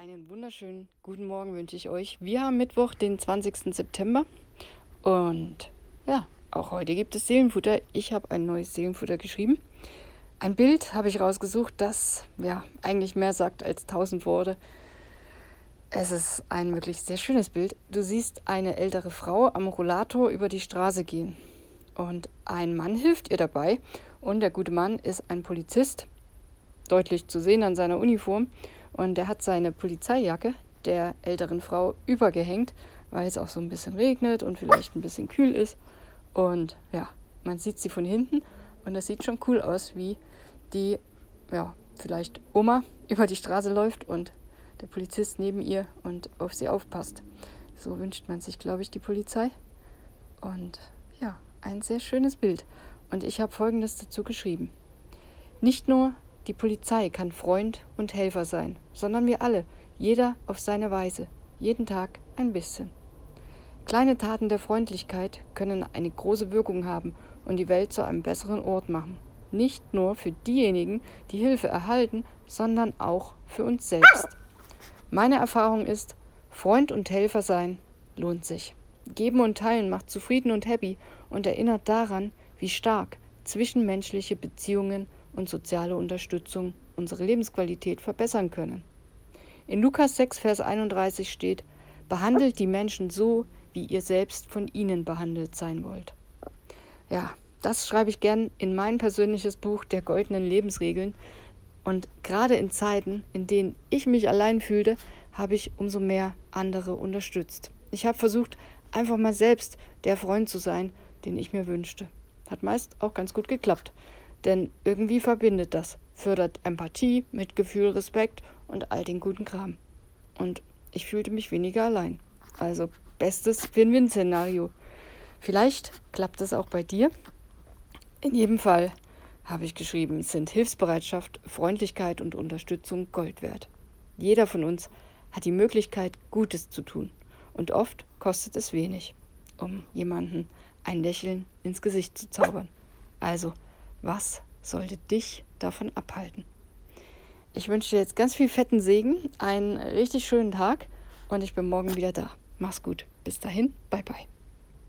Einen wunderschönen guten Morgen wünsche ich euch. Wir haben Mittwoch, den 20. September. Und ja, auch heute gibt es Seelenfutter. Ich habe ein neues Seelenfutter geschrieben. Ein Bild habe ich rausgesucht, das ja eigentlich mehr sagt als tausend Worte. Es ist ein wirklich sehr schönes Bild. Du siehst eine ältere Frau am Rollator über die Straße gehen. Und ein Mann hilft ihr dabei. Und der gute Mann ist ein Polizist, deutlich zu sehen an seiner Uniform. Und er hat seine Polizeijacke der älteren Frau übergehängt, weil es auch so ein bisschen regnet und vielleicht ein bisschen kühl ist. Und ja, man sieht sie von hinten und das sieht schon cool aus, wie die, ja, vielleicht Oma über die Straße läuft und der Polizist neben ihr und auf sie aufpasst. So wünscht man sich, glaube ich, die Polizei. Und ja, ein sehr schönes Bild. Und ich habe Folgendes dazu geschrieben. Nicht nur die Polizei kann Freund und Helfer sein, sondern wir alle, jeder auf seine Weise, jeden Tag ein bisschen. Kleine Taten der Freundlichkeit können eine große Wirkung haben und die Welt zu einem besseren Ort machen. Nicht nur für diejenigen, die Hilfe erhalten, sondern auch für uns selbst. Meine Erfahrung ist, Freund und Helfer sein lohnt sich. Geben und teilen macht zufrieden und happy und erinnert daran, wie stark zwischenmenschliche Beziehungen und soziale Unterstützung unsere Lebensqualität verbessern können. In Lukas 6, Vers 31 steht, behandelt die Menschen so, wie ihr selbst von ihnen behandelt sein wollt. Ja, das schreibe ich gern in mein persönliches Buch der goldenen Lebensregeln. Und gerade in Zeiten, in denen ich mich allein fühlte, habe ich umso mehr andere unterstützt. Ich habe versucht, einfach mal selbst der Freund zu sein, den ich mir wünschte. Hat meist auch ganz gut geklappt. Denn irgendwie verbindet das, fördert Empathie, Mitgefühl, Respekt und all den guten Kram. Und ich fühlte mich weniger allein. Also bestes Win-Win-Szenario. Vielleicht klappt es auch bei dir. In jedem Fall habe ich geschrieben, sind Hilfsbereitschaft, Freundlichkeit und Unterstützung Gold wert. Jeder von uns hat die Möglichkeit, Gutes zu tun. Und oft kostet es wenig, um jemanden ein Lächeln ins Gesicht zu zaubern. Also was sollte dich davon abhalten? Ich wünsche dir jetzt ganz viel fetten Segen, einen richtig schönen Tag und ich bin morgen wieder da. Mach's gut. Bis dahin, bye bye.